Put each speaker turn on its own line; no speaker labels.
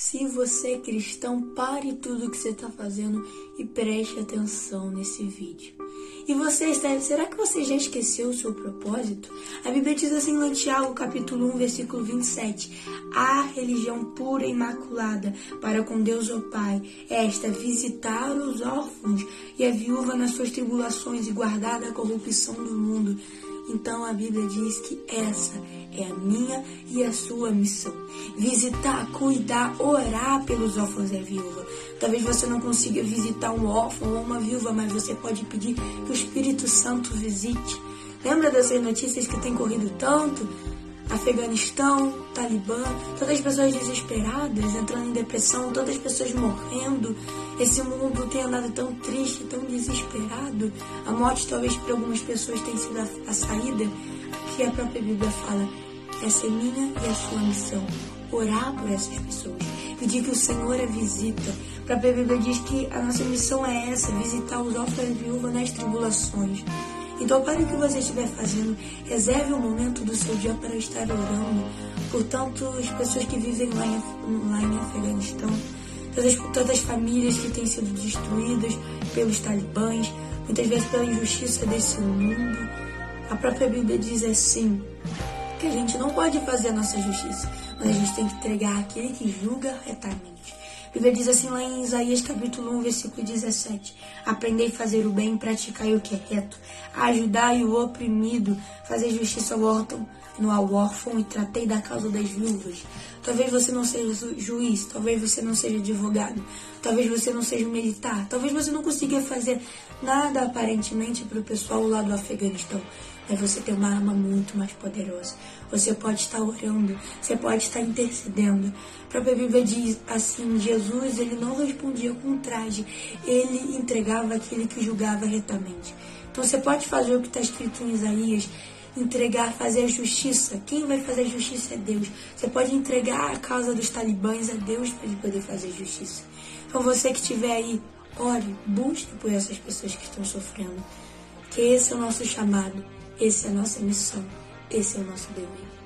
Se você é cristão, pare tudo o que você está fazendo e preste atenção nesse vídeo. E você está, será que você já esqueceu o seu propósito? A Bíblia diz assim em Tiago, capítulo 1, versículo 27. A religião pura e imaculada para com Deus o Pai, esta visitar os órfãos e a viúva nas suas tribulações e guardar da corrupção do mundo. Então a Bíblia diz que essa é a minha e a sua missão. Visitar, cuidar, orar pelos órfãos e a viúva. Talvez você não consiga visitar um órfão ou uma viúva, mas você pode pedir que o Espírito Santo visite. Lembra dessas notícias que tem corrido tanto? Afeganistão, Talibã, todas as pessoas desesperadas, entrando em depressão, todas as pessoas morrendo. Esse mundo tem andado tão triste, tão desesperado. A morte, talvez para algumas pessoas, tenha sido a, a saída que a própria Bíblia fala. Essa é minha e a sua missão. Orar por essas pessoas. Pedir que o Senhor a visita. A própria Bíblia diz que a nossa missão é essa: visitar os órfãos e viúvas nas tribulações. Então, para o que você estiver fazendo, reserve um momento do seu dia para estar orando por tantas pessoas que vivem lá em, lá em Afeganistão, todas, todas as famílias que têm sido destruídas pelos talibãs, muitas vezes pela injustiça desse mundo. A própria Bíblia diz assim: que a gente não pode fazer a nossa justiça, mas a gente tem que entregar aquele que julga retamente. A Bíblia diz assim lá em Isaías capítulo 1, versículo 17: Aprendei a fazer o bem, praticar o que é reto, ajudai o oprimido, fazer justiça ao órfão, no ao órfão e tratei da causa das viúvas. Talvez você não seja juiz, talvez você não seja advogado, talvez você não seja militar, talvez você não consiga fazer nada aparentemente para o pessoal lá do Afeganistão, mas você tem uma arma muito mais poderosa. Você pode estar orando, você pode estar intercedendo. A própria Bíblia diz assim: Jesus ele não respondia com traje, ele entregava aquele que julgava retamente. Então você pode fazer o que está escrito em Isaías entregar, fazer a justiça. Quem vai fazer a justiça é Deus. Você pode entregar a causa dos talibãs a Deus para ele poder fazer justiça. Então você que estiver aí, ore, busque por essas pessoas que estão sofrendo. Que esse é o nosso chamado, esse é a nossa missão, esse é o nosso dever.